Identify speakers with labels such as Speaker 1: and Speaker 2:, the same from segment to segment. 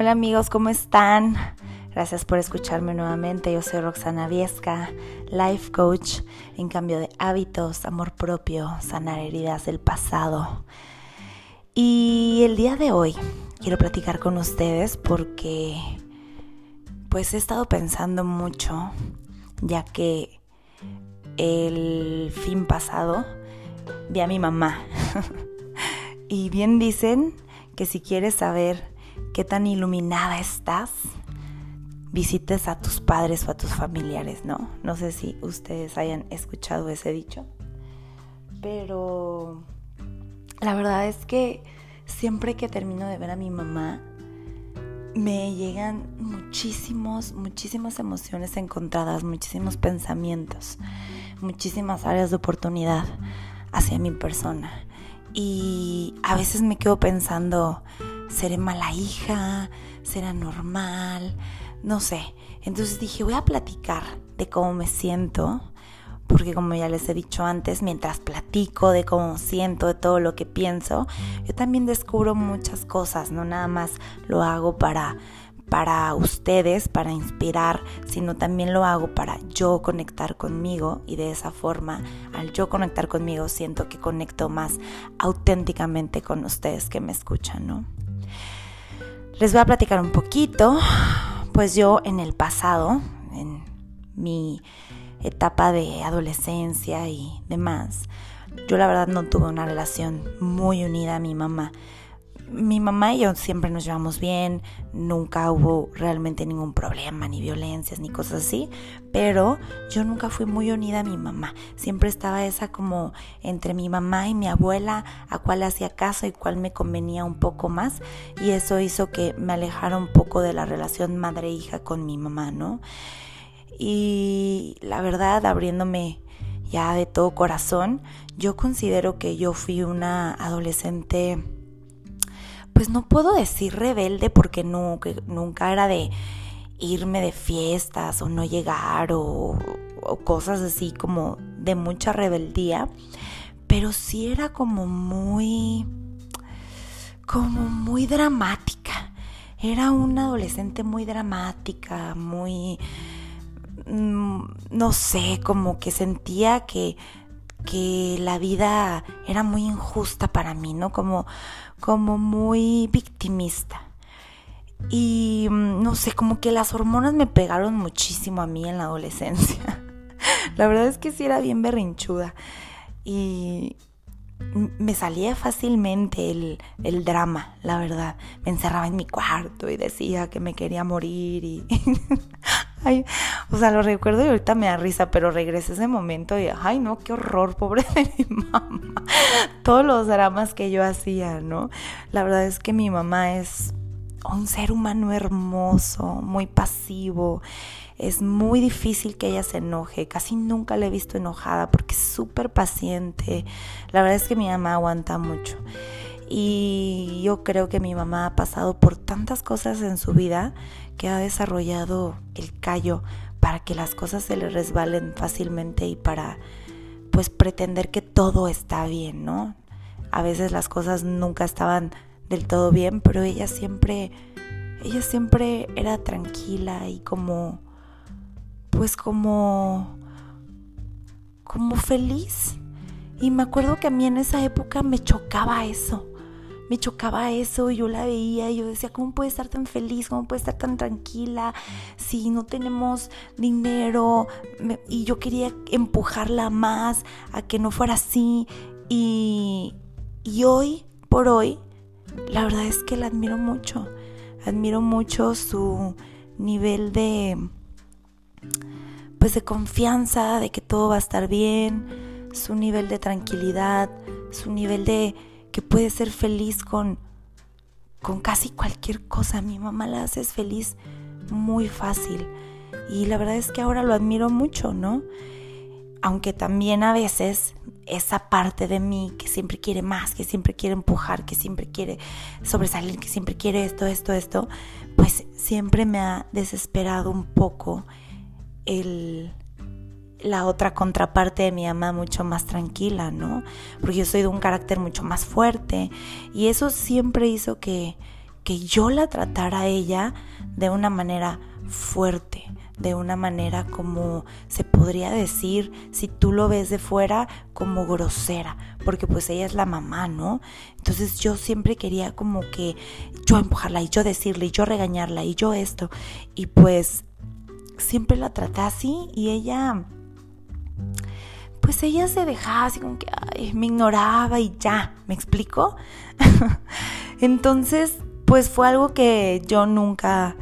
Speaker 1: Hola amigos, ¿cómo están? Gracias por escucharme nuevamente. Yo soy Roxana Viesca, life coach en cambio de hábitos, amor propio, sanar heridas del pasado. Y el día de hoy quiero platicar con ustedes porque pues he estado pensando mucho ya que el fin pasado vi a mi mamá. y bien dicen que si quieres saber qué tan iluminada estás, visites a tus padres o a tus familiares, ¿no? No sé si ustedes hayan escuchado ese dicho, pero la verdad es que siempre que termino de ver a mi mamá, me llegan muchísimos, muchísimas emociones encontradas, muchísimos pensamientos, muchísimas áreas de oportunidad hacia mi persona. Y a veces me quedo pensando, seré mala hija, será normal, no sé. Entonces dije, voy a platicar de cómo me siento, porque como ya les he dicho antes, mientras platico de cómo siento, de todo lo que pienso, yo también descubro muchas cosas, no nada más lo hago para para ustedes, para inspirar, sino también lo hago para yo conectar conmigo y de esa forma, al yo conectar conmigo, siento que conecto más auténticamente con ustedes que me escuchan, ¿no? Les voy a platicar un poquito, pues yo en el pasado, en mi etapa de adolescencia y demás, yo la verdad no tuve una relación muy unida a mi mamá mi mamá y yo siempre nos llevamos bien, nunca hubo realmente ningún problema, ni violencias, ni cosas así, pero yo nunca fui muy unida a mi mamá. Siempre estaba esa como entre mi mamá y mi abuela, a cuál hacía caso y cuál me convenía un poco más, y eso hizo que me alejara un poco de la relación madre-hija con mi mamá, ¿no? Y la verdad, abriéndome ya de todo corazón, yo considero que yo fui una adolescente pues no puedo decir rebelde porque nunca, era de irme de fiestas o no llegar o, cosas así como de mucha rebeldía, pero sí era como muy, como muy dramática. Era una adolescente muy dramática, muy, mm, no sé, como que sentía que, que la vida era muy injusta para mí, ¿no? Como, como muy victimista. Y mm, no sé, como que las hormonas me pegaron muchísimo a mí en la adolescencia. la verdad es que sí era bien berrinchuda. Y me salía fácilmente el, el, drama, la verdad. Me encerraba en mi cuarto y decía que me quería morir y Ay, o sea, lo recuerdo y ahorita me da risa, pero regresé ese momento y, ay, no, qué horror, pobre de mi mamá. Todos los dramas que yo hacía, ¿no? La verdad es que mi mamá es un ser humano hermoso, muy pasivo. Es muy difícil que ella se enoje. Casi nunca la he visto enojada porque es súper paciente. La verdad es que mi mamá aguanta mucho. Y yo creo que mi mamá ha pasado por tantas cosas en su vida que ha desarrollado el callo para que las cosas se le resbalen fácilmente y para pues pretender que todo está bien, ¿no? A veces las cosas nunca estaban del todo bien, pero ella siempre ella siempre era tranquila y como pues como como feliz. Y me acuerdo que a mí en esa época me chocaba eso me chocaba eso, yo la veía y yo decía, ¿cómo puede estar tan feliz? ¿Cómo puede estar tan tranquila si no tenemos dinero? y yo quería empujarla más a que no fuera así. Y, y hoy, por hoy, la verdad es que la admiro mucho. Admiro mucho su nivel de pues de confianza, de que todo va a estar bien, su nivel de tranquilidad, su nivel de que puede ser feliz con, con casi cualquier cosa. Mi mamá la hace feliz muy fácil. Y la verdad es que ahora lo admiro mucho, ¿no? Aunque también a veces esa parte de mí que siempre quiere más, que siempre quiere empujar, que siempre quiere sobresalir, que siempre quiere esto, esto, esto, pues siempre me ha desesperado un poco el, la otra contraparte de mi mamá mucho más tranquila, ¿no? Porque yo soy de un carácter mucho más fuerte y eso siempre hizo que, que yo la tratara a ella de una manera fuerte, de una manera como se podría decir, si tú lo ves de fuera, como grosera, porque pues ella es la mamá, ¿no? Entonces yo siempre quería como que yo empujarla y yo decirle y yo regañarla y yo esto. Y pues siempre la traté así y ella pues ella se dejaba así como que me ignoraba y ya, ¿me explico? Entonces, pues fue algo que yo nunca,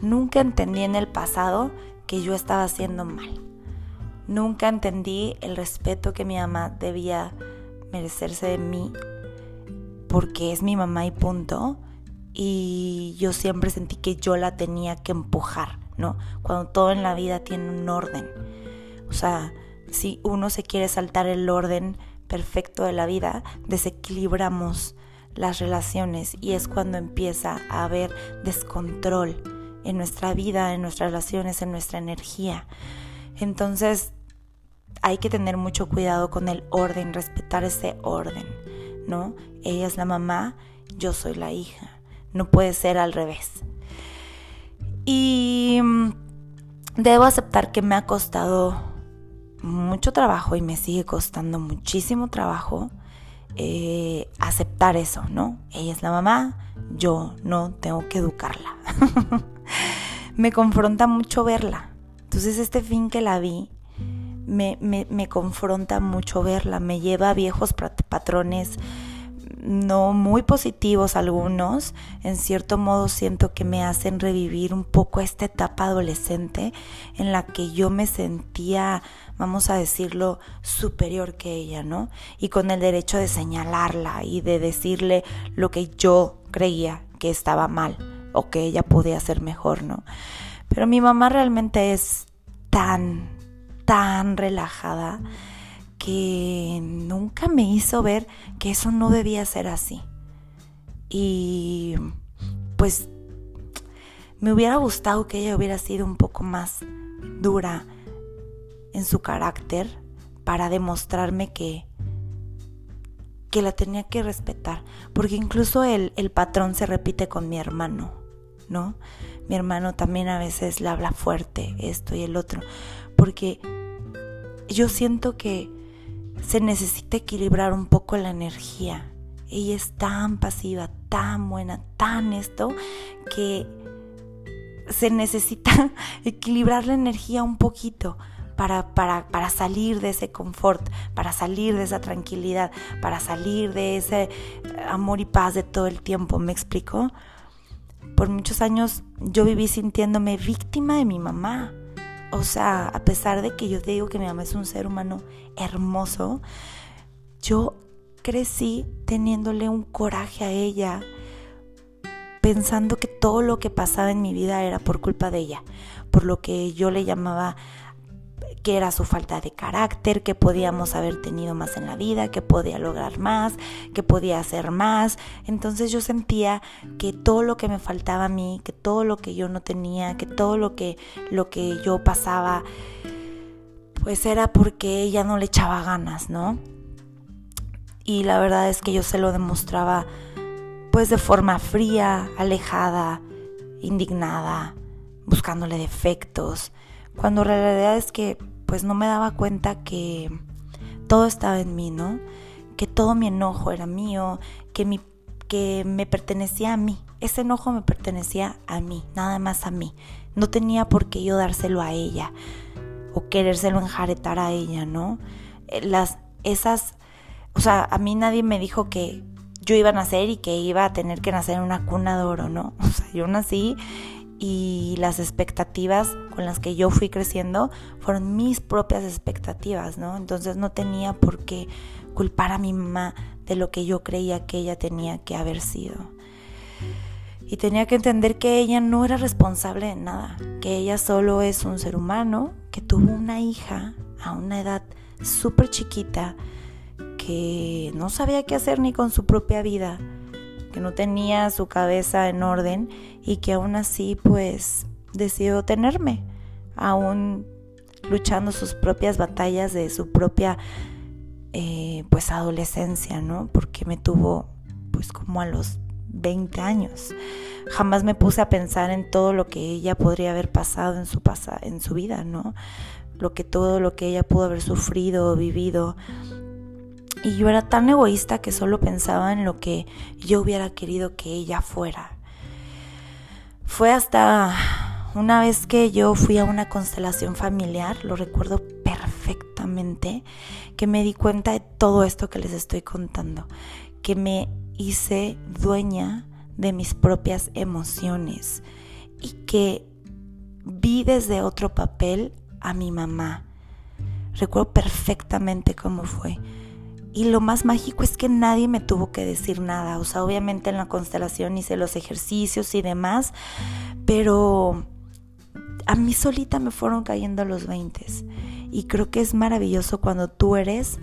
Speaker 1: nunca entendí en el pasado que yo estaba haciendo mal. Nunca entendí el respeto que mi mamá debía merecerse de mí porque es mi mamá y punto. Y yo siempre sentí que yo la tenía que empujar, ¿no? Cuando todo en la vida tiene un orden. O sea, si uno se quiere saltar el orden perfecto de la vida, desequilibramos las relaciones y es cuando empieza a haber descontrol en nuestra vida, en nuestras relaciones, en nuestra energía. Entonces hay que tener mucho cuidado con el orden, respetar ese orden, ¿no? Ella es la mamá, yo soy la hija. No puede ser al revés. Y mm, debo aceptar que me ha costado mucho trabajo y me sigue costando muchísimo trabajo eh, aceptar eso, ¿no? Ella es la mamá, yo no tengo que educarla. me confronta mucho verla. Entonces este fin que la vi, me, me, me confronta mucho verla, me lleva a viejos patrones no muy positivos algunos, en cierto modo siento que me hacen revivir un poco esta etapa adolescente en la que yo me sentía, vamos a decirlo, superior que ella, ¿no? Y con el derecho de señalarla y de decirle lo que yo creía que estaba mal o que ella podía hacer mejor, ¿no? Pero mi mamá realmente es tan, tan relajada que nunca me hizo ver que eso no debía ser así. Y pues me hubiera gustado que ella hubiera sido un poco más dura en su carácter para demostrarme que que la tenía que respetar, porque incluso el, el patrón se repite con mi hermano, ¿no? Mi hermano también a veces le habla fuerte esto y el otro, porque yo siento que se necesita equilibrar un poco la energía. Ella es tan pasiva, tan buena, tan esto, que se necesita equilibrar la energía un poquito para, para, para, salir de ese confort, para salir de esa tranquilidad, para salir de ese amor y paz de todo el tiempo. ¿Me explico? Por muchos años yo viví sintiéndome víctima de mi mamá. O sea, a pesar de que yo te digo que mi mamá es un ser humano hermoso, yo crecí teniéndole un coraje a ella, pensando que todo lo que pasaba en mi vida era por culpa de ella, por lo que yo le llamaba que era su falta de carácter, que podíamos haber tenido más en la vida, que podía lograr más, que podía hacer más. Entonces yo sentía que todo lo que me faltaba a mí, que todo lo que yo no tenía, que todo lo que lo que yo pasaba pues era porque ella no le echaba ganas, ¿no? Y la verdad es que yo se lo demostraba pues de forma fría, alejada, indignada, buscándole defectos, cuando la realidad es que pues no me daba cuenta que todo estaba en mí, ¿no? Que todo mi enojo era mío, que, mi, que me pertenecía a mí. Ese enojo me pertenecía a mí, nada más a mí. No tenía por qué yo dárselo a ella o querérselo enjaretar a ella, ¿no? Eh, las, esas, o sea, a mí nadie me dijo que yo iba a nacer y que iba a tener que nacer en una cuna de oro, ¿no? O sea, yo nací y las expectativas con las que yo fui creciendo fueron mis propias expectativas, ¿no? Entonces no tenía por qué culpar a mi mamá de lo que yo creía que ella tenía que haber sido. Y tenía que entender que ella no era responsable de nada, que ella solo es un ser humano que tuvo una hija a una edad súper chiquita que no sabía qué hacer ni con su propia vida no tenía su cabeza en orden y que aún así pues decidió tenerme, aún luchando sus propias batallas de su propia eh, pues adolescencia, ¿no? Porque me tuvo pues como a los 20 años. Jamás me puse a pensar en todo lo que ella podría haber pasado en su, en su vida, ¿no? Lo que todo lo que ella pudo haber sufrido o vivido. Y yo era tan egoísta que solo pensaba en lo que yo hubiera querido que ella fuera. Fue hasta una vez que yo fui a una constelación familiar, lo recuerdo perfectamente, que me di cuenta de todo esto que les estoy contando, que me hice dueña de mis propias emociones y que vi desde otro papel a mi mamá. Recuerdo perfectamente cómo fue. Y lo más mágico es que nadie me tuvo que decir nada. O sea, obviamente en la constelación hice los ejercicios y demás, pero a mí solita me fueron cayendo los 20. Y creo que es maravilloso cuando tú eres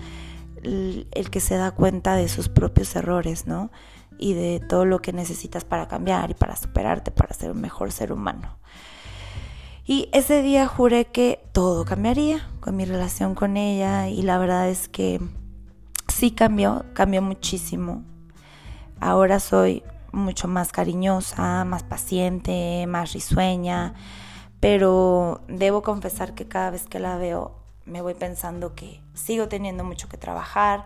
Speaker 1: el que se da cuenta de sus propios errores, ¿no? Y de todo lo que necesitas para cambiar y para superarte, para ser un mejor ser humano. Y ese día juré que todo cambiaría con mi relación con ella y la verdad es que sí cambió, cambió muchísimo. Ahora soy mucho más cariñosa, más paciente, más risueña, pero debo confesar que cada vez que la veo me voy pensando que sigo teniendo mucho que trabajar,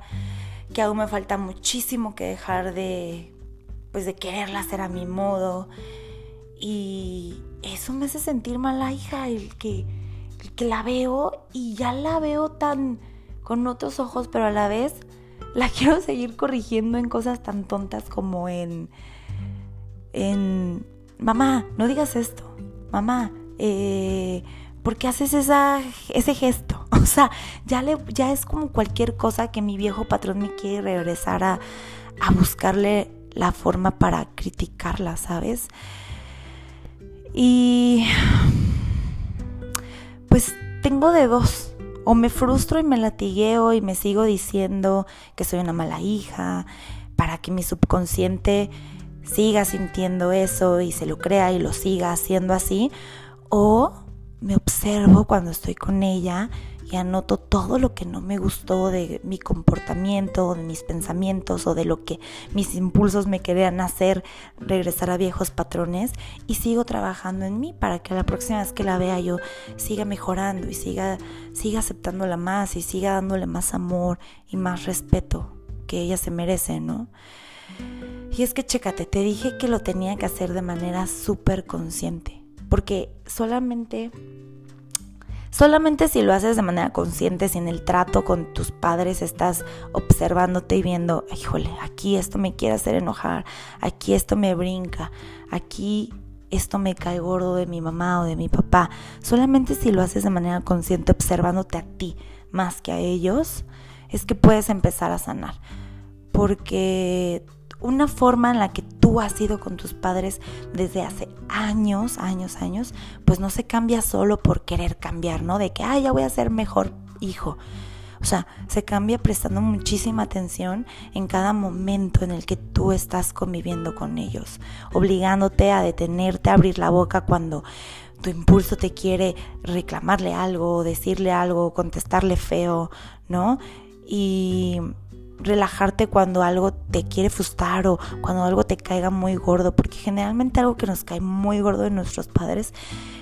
Speaker 1: que aún me falta muchísimo que dejar de pues de quererla hacer a mi modo y eso me hace sentir mala hija el que el que la veo y ya la veo tan con otros ojos, pero a la vez la quiero seguir corrigiendo en cosas tan tontas como en en mamá, no digas esto. Mamá, eh, ¿por qué haces esa, ese gesto? O sea, ya, le, ya es como cualquier cosa que mi viejo patrón me quiere regresar a, a buscarle la forma para criticarla, ¿sabes? Y pues tengo de dos. O me frustro y me latigueo y me sigo diciendo que soy una mala hija para que mi subconsciente siga sintiendo eso y se lo crea y lo siga haciendo así. O me observo cuando estoy con ella y anoto todo lo que no me gustó de mi comportamiento, de mis pensamientos o de lo que mis impulsos me querían hacer regresar a viejos patrones y sigo trabajando en mí para que la próxima vez que la vea yo siga mejorando y siga, siga aceptándola más y siga dándole más amor y más respeto que ella se merece, ¿no? Y es que chécate, te dije que lo tenía que hacer de manera súper consciente, porque solamente Solamente si lo haces de manera consciente, si en el trato con tus padres estás observándote y viendo, híjole, aquí esto me quiere hacer enojar, aquí esto me brinca, aquí esto me cae gordo de mi mamá o de mi papá. Solamente si lo haces de manera consciente, observándote a ti más que a ellos, es que puedes empezar a sanar. Porque una forma en la que tú has sido con tus padres desde hace años, años, años, pues no se cambia solo por querer cambiar, ¿no? De que, ah, ya voy a ser mejor hijo. O sea, se cambia prestando muchísima atención en cada momento en el que tú estás conviviendo con ellos, obligándote a detenerte, a abrir la boca cuando tu impulso te quiere reclamarle algo, decirle algo, contestarle feo, ¿no? Y relajarte cuando algo te quiere frustrar o cuando algo te caiga muy gordo, porque generalmente algo que nos cae muy gordo de nuestros padres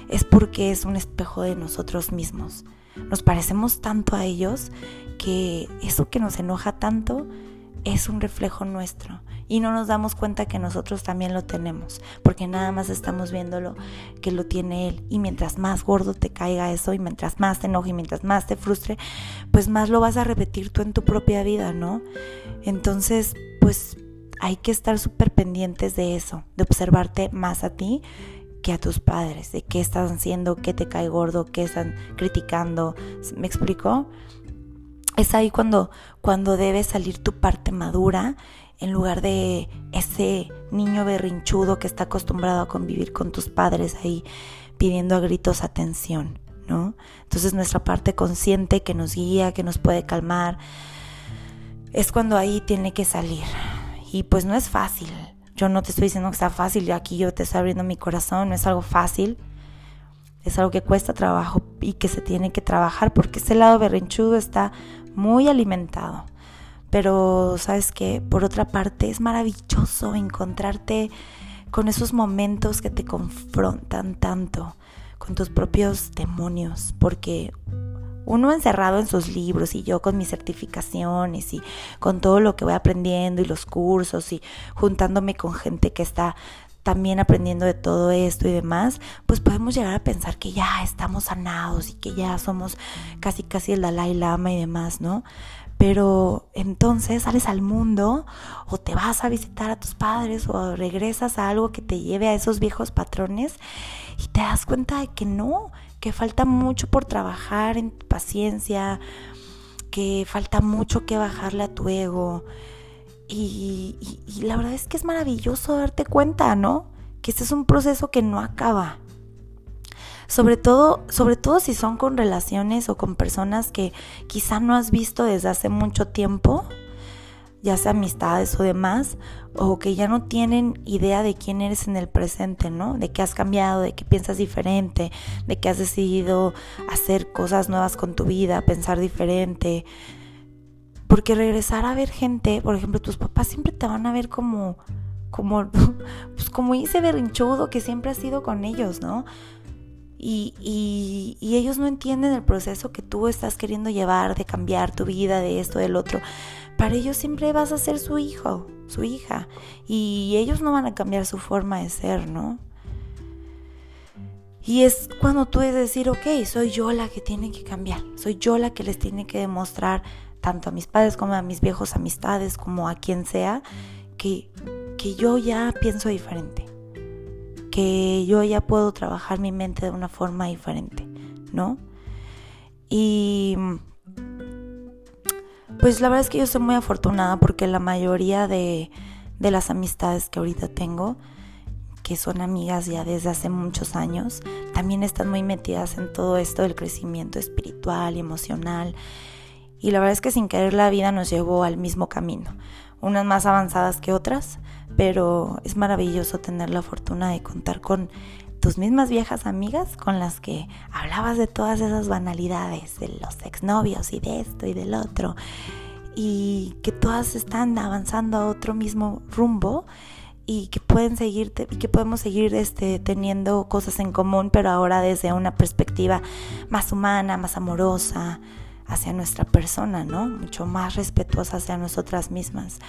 Speaker 1: es porque es un espejo de nosotros mismos. Nos parecemos tanto a ellos que eso que nos enoja tanto es un reflejo nuestro y no nos damos cuenta que nosotros también lo tenemos, porque nada más estamos viéndolo que lo tiene él. Y mientras más gordo te caiga eso, y mientras más te enoje, y mientras más te frustre, pues más lo vas a repetir tú en tu propia vida, ¿no? Entonces, pues hay que estar súper pendientes de eso, de observarte más a ti que a tus padres, de qué están haciendo, qué te cae gordo, qué están criticando. ¿Me explico? Es ahí cuando, cuando debe salir tu parte madura en lugar de ese niño berrinchudo que está acostumbrado a convivir con tus padres ahí pidiendo a gritos atención, ¿no? Entonces nuestra parte consciente que nos guía, que nos puede calmar, es cuando ahí tiene que salir. Y pues no es fácil. Yo no te estoy diciendo que está fácil, aquí yo te estoy abriendo mi corazón, no es algo fácil. Es algo que cuesta trabajo y que se tiene que trabajar porque ese lado berrinchudo está muy alimentado Pero, ¿sabes qué? Por otra parte, es maravilloso encontrarte con esos momentos que te confrontan tanto con tus propios demonios, porque uno encerrado en sus libros y yo con mis certificaciones y con todo lo que voy aprendiendo y los cursos y juntándome con gente que está también aprendiendo de todo esto y demás, pues podemos llegar a pensar que ya estamos sanados y que ya somos casi casi el Dalai Lama y demás, ¿no? Pero entonces sales al mundo o te vas a visitar a tus padres o regresas a algo que te lleve a esos viejos patrones y te das cuenta de que no, que falta mucho por trabajar en tu paciencia, que falta mucho que bajarle a tu ego. Y, la verdad es que es maravilloso darte cuenta, ¿no? Que este es un proceso que no acaba. Sobre todo, sobre todo si son con relaciones o con personas que quizá no has visto desde hace mucho tiempo ya sea amistades o demás, o que ya no tienen idea de quién eres en el presente, ¿no? De que has cambiado, de que piensas diferente, de que has decidido hacer cosas nuevas con tu vida, pensar diferente. Porque regresar a ver gente, por ejemplo, tus papás siempre te van a ver como, como, pues como ese berrinchudo que siempre has sido con ellos, ¿no? Y, y, ellos no entienden el proceso que tú estás queriendo llevar de cambiar tu vida, de esto, del otro para ellos siempre vas a ser su hijo, su hija, y ellos no van a cambiar su forma de ser, ¿no? Y es cuando tú debes decir, ok, soy yo la que tiene que cambiar, soy yo la que les tiene que demostrar, tanto a mis padres como a mis viejos amistades, como a quien sea, que, que yo ya pienso diferente, que yo ya puedo trabajar mi mente de una forma diferente, ¿no? Y pues la verdad es que yo soy muy afortunada porque la mayoría de, de las amistades que ahorita tengo, que son amigas ya desde hace muchos años, también están muy metidas en todo esto del crecimiento espiritual y emocional. Y la verdad es que sin querer la vida nos llevó al mismo camino, unas más avanzadas que otras, pero es maravilloso tener la fortuna de contar con tus mismas viejas amigas con las que hablabas de todas esas banalidades, de los exnovios y de esto y del otro, y que todas están avanzando a otro mismo rumbo y que pueden seguir y que podemos seguir este, teniendo cosas en común, pero ahora desde una perspectiva más humana, más amorosa hacia nuestra persona, ¿no? Mucho más respetuosa hacia nosotras mismas.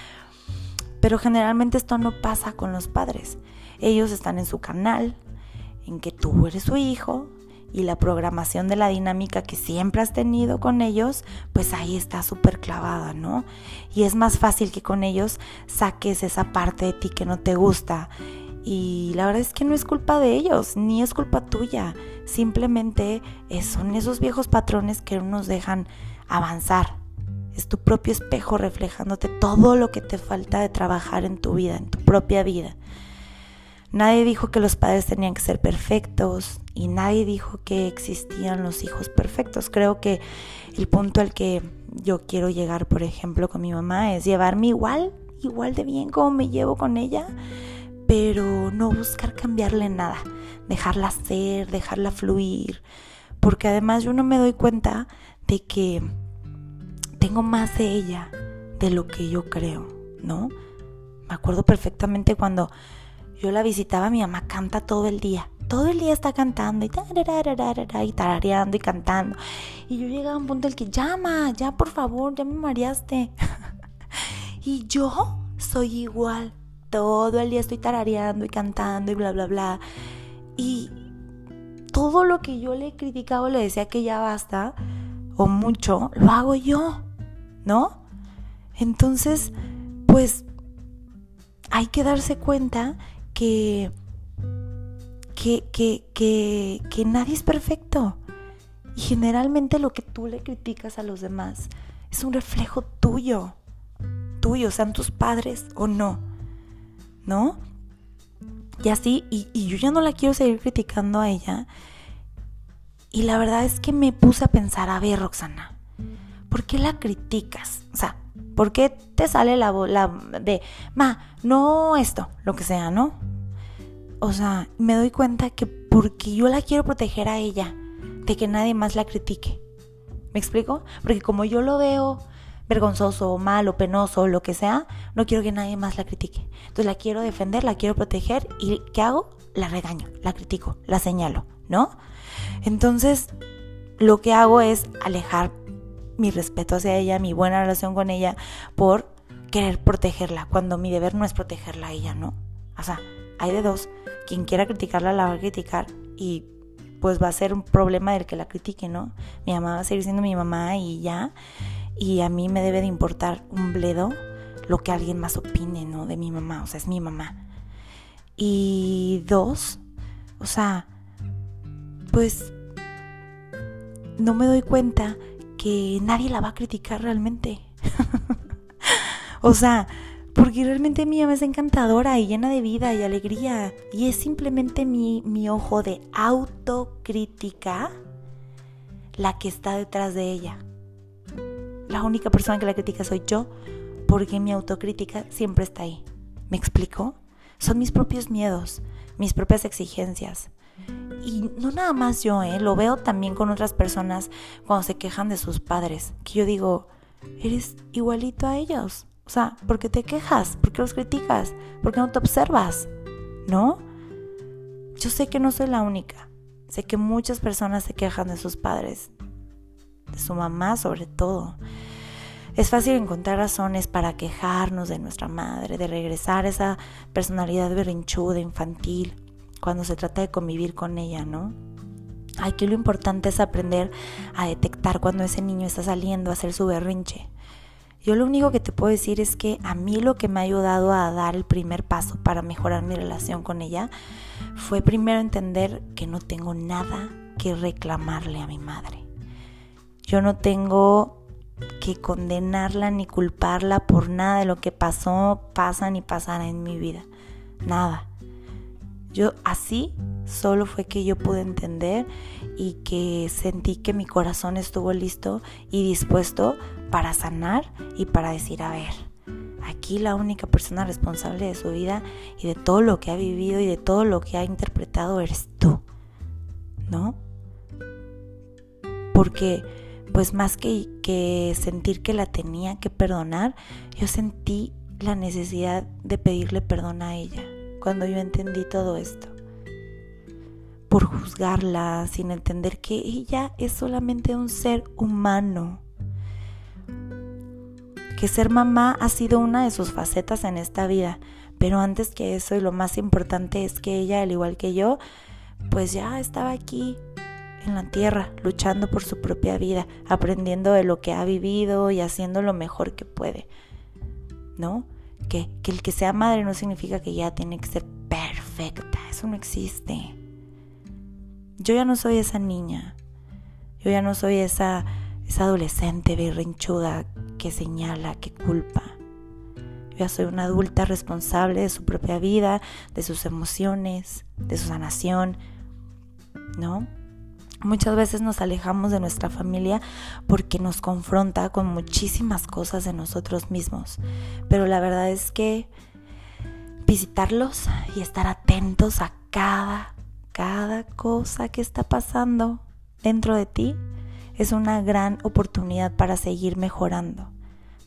Speaker 1: Pero generalmente esto no pasa con los padres. Ellos están en su canal, en que tú eres su hijo y la programación de la dinámica que siempre has tenido con ellos, pues ahí está súper clavada, ¿no? Y es más fácil que con ellos saques esa parte de ti que no te gusta. Y la verdad es que no es culpa de ellos, ni es culpa tuya. Simplemente son esos viejos patrones que no nos dejan avanzar. Es tu propio espejo reflejándote todo lo que te falta de trabajar en tu vida, en tu propia vida. Nadie dijo que los padres tenían que ser perfectos y nadie dijo que existían los hijos perfectos. Creo que el punto al que yo quiero llegar, por ejemplo, con mi mamá es llevarme igual, igual de bien como me llevo con ella, pero no buscar cambiarle nada, dejarla ser, dejarla fluir, porque además yo no me doy cuenta de que tengo más de ella de lo que yo creo, ¿no? Me acuerdo perfectamente cuando yo la visitaba, mi mamá canta todo el día. Todo el día está cantando y, y tarareando y cantando. Y yo llegaba a un punto en el que llama, ya por favor, ya me mareaste. y yo soy igual. Todo el día estoy tarareando y cantando y bla, bla, bla. Y todo lo que yo le criticaba, le decía que ya basta o mucho, lo hago yo, ¿no? Entonces, pues hay que darse cuenta que, que, que, nadie es perfecto. Y generalmente lo que tú le criticas a los demás es un reflejo tuyo, tuyo, sean tus padres o no, ¿no? Y así, y, yo ya no la quiero seguir criticando a ella. Y la verdad es que me puse a pensar, a ver, Roxana, ¿por qué la criticas? O sea, ¿por qué te sale la, la de, ma, no esto, lo que sea, ¿no? O sea, me doy cuenta que porque yo la quiero proteger a ella, de que nadie más la critique. ¿Me explico? Porque como yo lo veo vergonzoso, o mal, o penoso, lo que sea, no quiero que nadie más la critique. Entonces la quiero defender, la quiero proteger y ¿qué hago? La regaño, la critico, la señalo, ¿no? Entonces lo que hago es alejar mi respeto hacia ella, mi buena relación con ella, por querer protegerla, cuando mi deber no es protegerla a ella, ¿no? O sea, hay de dos. Quien quiera criticarla la va a criticar y pues va a ser un problema del que la critique, ¿no? Mi mamá va a seguir siendo mi mamá y ya. Y a mí me debe de importar un bledo lo que alguien más opine, ¿no? De mi mamá, o sea, es mi mamá. Y dos, o sea, pues no me doy cuenta que nadie la va a criticar realmente. o sea, porque realmente mi mamá es encantadora y llena de vida y alegría. Y es simplemente mi, mi ojo de autocrítica la que está detrás de ella. La única persona que la critica soy yo, porque mi autocrítica siempre está ahí. ¿Me explico? Son mis propios miedos, mis propias exigencias. Y no nada más yo, ¿eh? lo veo también con otras personas cuando se quejan de sus padres, que yo digo, eres igualito a ellos. O sea, ¿por qué te quejas? ¿Por qué los criticas? ¿Por qué no te observas? ¿No? Yo sé que no soy la única. Sé que muchas personas se quejan de sus padres, de su mamá sobre todo. Es fácil encontrar razones para quejarnos de nuestra madre, de regresar esa personalidad berrinchuda, infantil, cuando se trata de convivir con ella, ¿no? Aquí lo importante es aprender a detectar cuando ese niño está saliendo a hacer su berrinche. Yo lo único que te puedo decir es que a mí lo que me ha ayudado a dar el primer paso para mejorar mi relación con ella fue primero entender que no tengo nada que reclamarle a mi madre. Yo no tengo que condenarla ni culparla por nada de lo que pasó, pasa ni pasará en mi vida. Nada. Yo así solo fue que yo pude entender y que sentí que mi corazón estuvo listo y dispuesto para sanar y para decir, a ver, aquí la única persona responsable de su vida y de todo lo que ha vivido y de todo lo que ha interpretado eres tú, ¿no? Porque pues más que, que sentir que la tenía que perdonar, yo sentí la necesidad de pedirle perdón a ella cuando yo entendí todo esto. Por juzgarla sin entender que ella es solamente un ser humano. Que ser mamá ha sido una de sus facetas en esta vida. Pero antes que eso y lo más importante es que ella, al igual que yo, pues ya estaba aquí en la tierra, luchando por su propia vida, aprendiendo de lo que ha vivido y haciendo lo mejor que puede. ¿No? que, el que sea madre no significa que ya tiene que ser perfecta. Eso no existe. Yo ya no soy esa niña. Yo ya no soy esa, esa adolescente berrinchuda que señala, que culpa. Yo ya soy una adulta responsable de su propia vida, de sus emociones, de su sanación, ¿no? Muchas veces nos alejamos de nuestra familia porque nos confronta con muchísimas cosas de nosotros mismos. Pero la verdad es que visitarlos y estar atentos a cada, cada cosa que está pasando dentro de ti es una gran oportunidad para seguir mejorando,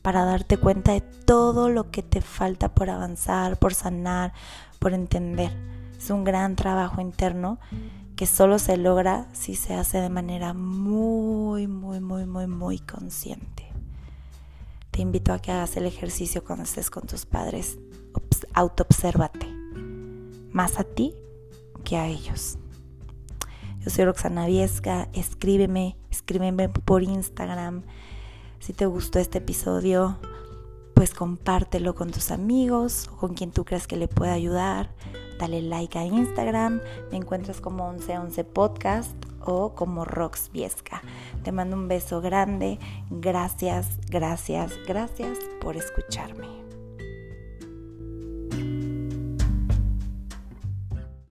Speaker 1: para darte cuenta de todo lo que te falta por avanzar, por sanar, por entender. Es un gran trabajo interno que solo se logra si se hace de manera muy, muy, muy, muy, muy consciente. Te invito a que hagas el ejercicio cuando estés con tus padres. Autoobsérvate. Más a ti que a ellos. Yo soy Roxana Viesca. Escríbeme, escríbeme por Instagram. Si te gustó este episodio, pues compártelo con tus amigos o con quien tú creas que le pueda ayudar dale like a Instagram, me encuentras como 1111 Podcast o como Rox Viesca. Te mando un beso grande, gracias, gracias, gracias por escucharme.